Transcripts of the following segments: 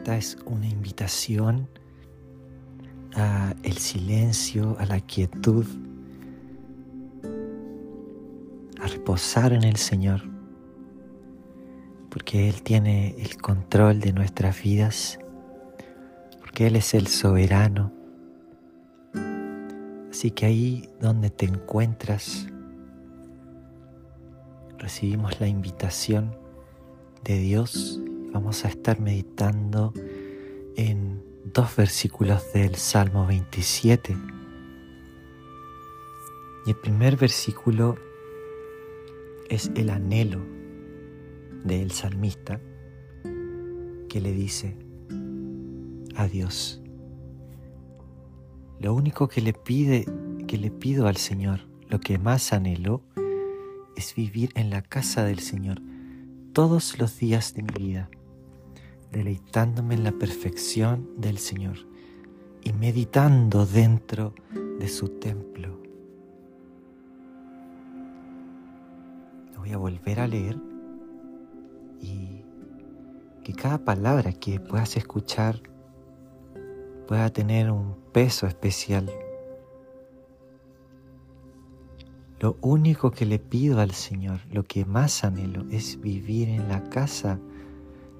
Esta es una invitación a el silencio, a la quietud, a reposar en el Señor, porque Él tiene el control de nuestras vidas, porque Él es el soberano. Así que ahí donde te encuentras, recibimos la invitación de Dios. Vamos a estar meditando en dos versículos del Salmo 27. Y el primer versículo es el anhelo del salmista que le dice a Dios. Lo único que le pide, que le pido al Señor, lo que más anhelo, es vivir en la casa del Señor todos los días de mi vida deleitándome en la perfección del Señor y meditando dentro de su templo. Lo voy a volver a leer y que cada palabra que puedas escuchar pueda tener un peso especial. Lo único que le pido al Señor, lo que más anhelo, es vivir en la casa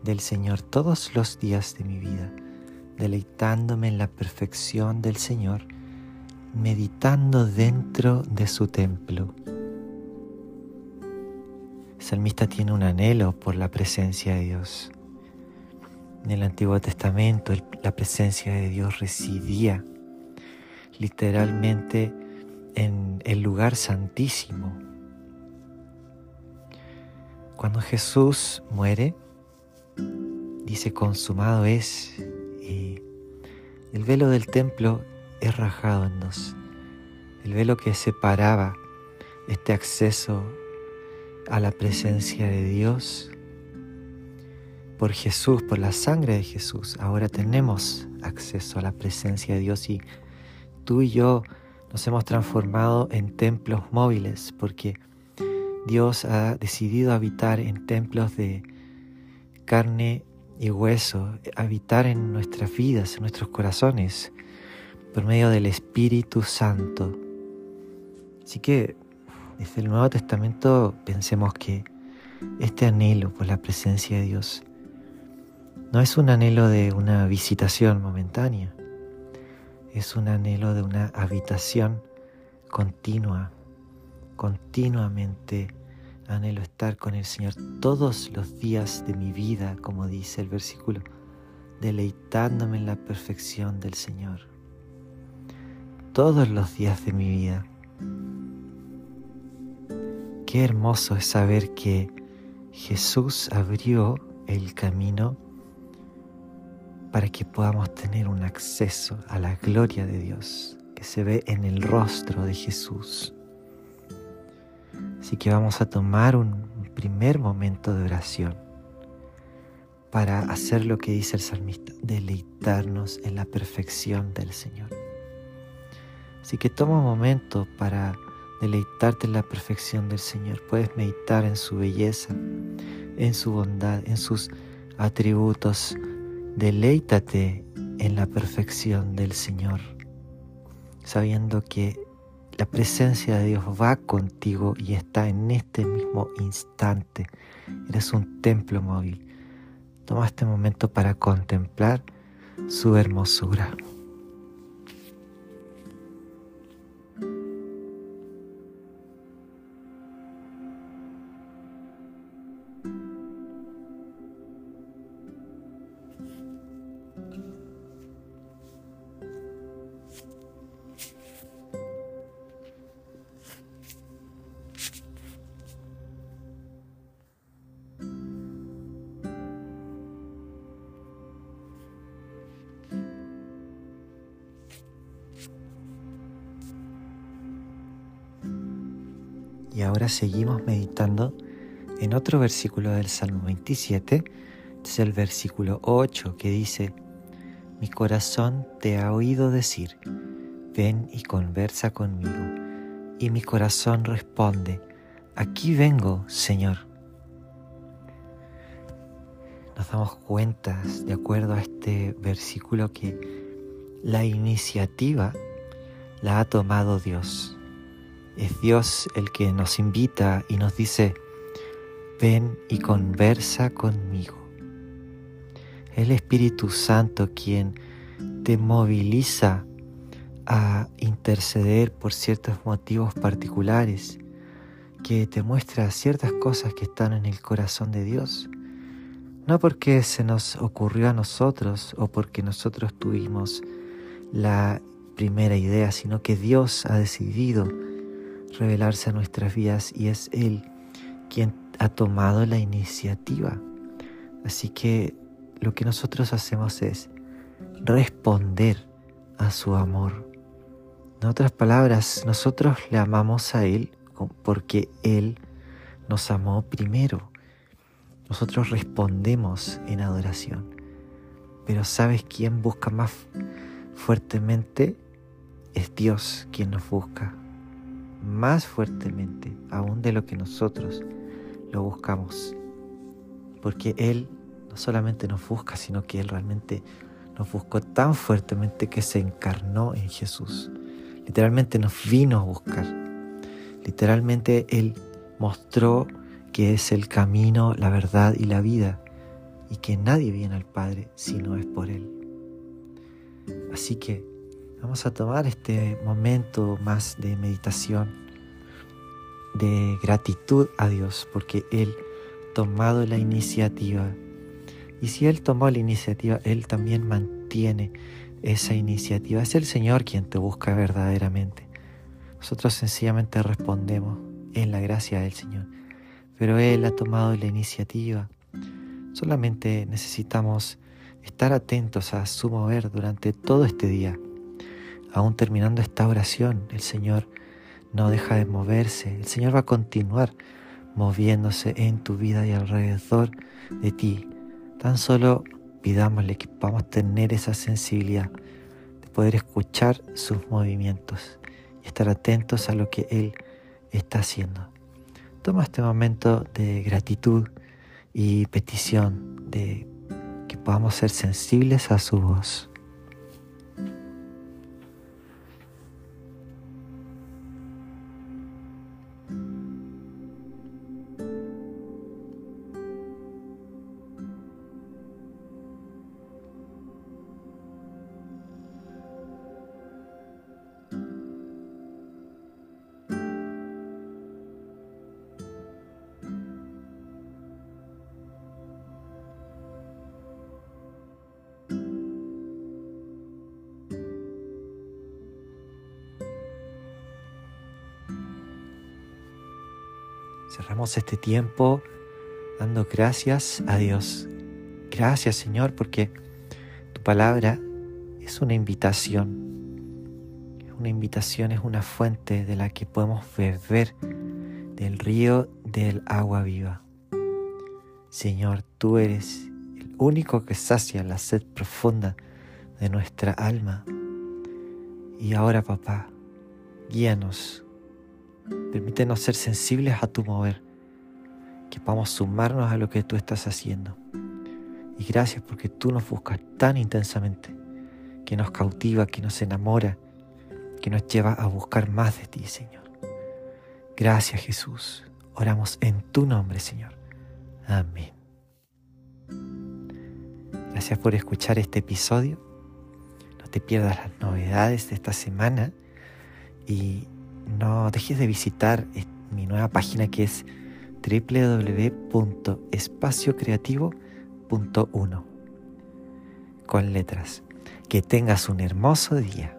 del Señor todos los días de mi vida, deleitándome en la perfección del Señor, meditando dentro de su templo. El salmista tiene un anhelo por la presencia de Dios. En el Antiguo Testamento la presencia de Dios residía literalmente en el lugar santísimo. Cuando Jesús muere, dice consumado es y el velo del templo es rajado en dos. El velo que separaba este acceso a la presencia de Dios por Jesús, por la sangre de Jesús. Ahora tenemos acceso a la presencia de Dios y tú y yo nos hemos transformado en templos móviles porque Dios ha decidido habitar en templos de carne y hueso, habitar en nuestras vidas, en nuestros corazones, por medio del Espíritu Santo. Así que desde el Nuevo Testamento pensemos que este anhelo por la presencia de Dios no es un anhelo de una visitación momentánea, es un anhelo de una habitación continua, continuamente Anhelo estar con el Señor todos los días de mi vida, como dice el versículo, deleitándome en la perfección del Señor. Todos los días de mi vida. Qué hermoso es saber que Jesús abrió el camino para que podamos tener un acceso a la gloria de Dios que se ve en el rostro de Jesús. Así que vamos a tomar un primer momento de oración para hacer lo que dice el salmista, deleitarnos en la perfección del Señor. Así que toma un momento para deleitarte en la perfección del Señor. Puedes meditar en su belleza, en su bondad, en sus atributos. Deleítate en la perfección del Señor, sabiendo que la presencia de Dios va contigo y está en este mismo instante. Eres un templo móvil. Toma este momento para contemplar su hermosura. Y ahora seguimos meditando en otro versículo del Salmo 27, es el versículo 8 que dice, mi corazón te ha oído decir, ven y conversa conmigo. Y mi corazón responde, aquí vengo, Señor. Nos nos damos cuenta, de acuerdo a este versículo, que la iniciativa la ha tomado Dios. Es Dios el que nos invita y nos dice, ven y conversa conmigo. El Espíritu Santo quien te moviliza a interceder por ciertos motivos particulares, que te muestra ciertas cosas que están en el corazón de Dios. No porque se nos ocurrió a nosotros o porque nosotros tuvimos la primera idea, sino que Dios ha decidido revelarse a nuestras vidas y es Él quien ha tomado la iniciativa. Así que lo que nosotros hacemos es responder a su amor. En otras palabras, nosotros le amamos a Él porque Él nos amó primero. Nosotros respondemos en adoración. Pero ¿sabes quién busca más fuertemente? Es Dios quien nos busca. Más fuertemente aún de lo que nosotros lo buscamos. Porque Él no solamente nos busca, sino que Él realmente nos buscó tan fuertemente que se encarnó en Jesús. Literalmente nos vino a buscar. Literalmente Él mostró que es el camino, la verdad y la vida y que nadie viene al Padre si no es por Él. Así que vamos a tomar este momento más de meditación, de gratitud a Dios, porque Él ha tomado la iniciativa. Y si Él tomó la iniciativa, Él también mantiene esa iniciativa. Es el Señor quien te busca verdaderamente. Nosotros sencillamente respondemos en la gracia del Señor. Pero Él ha tomado la iniciativa. Solamente necesitamos estar atentos a su mover durante todo este día. Aún terminando esta oración, el Señor no deja de moverse. El Señor va a continuar moviéndose en tu vida y alrededor de ti. Tan solo pidámosle que podamos tener esa sensibilidad de poder escuchar sus movimientos y estar atentos a lo que Él está haciendo. Toma este momento de gratitud y petición de que podamos ser sensibles a su voz. Cerramos este tiempo dando gracias a Dios. Gracias Señor porque tu palabra es una invitación. Una invitación, es una fuente de la que podemos beber del río del agua viva. Señor, tú eres el único que sacia la sed profunda de nuestra alma. Y ahora, papá, guíanos Permítenos ser sensibles a tu mover, que podamos sumarnos a lo que tú estás haciendo. Y gracias porque tú nos buscas tan intensamente, que nos cautiva, que nos enamora, que nos lleva a buscar más de ti, Señor. Gracias Jesús. Oramos en tu nombre, Señor. Amén. Gracias por escuchar este episodio. No te pierdas las novedades de esta semana y no dejes de visitar mi nueva página que es www.espaciocreativo.1 con letras. Que tengas un hermoso día.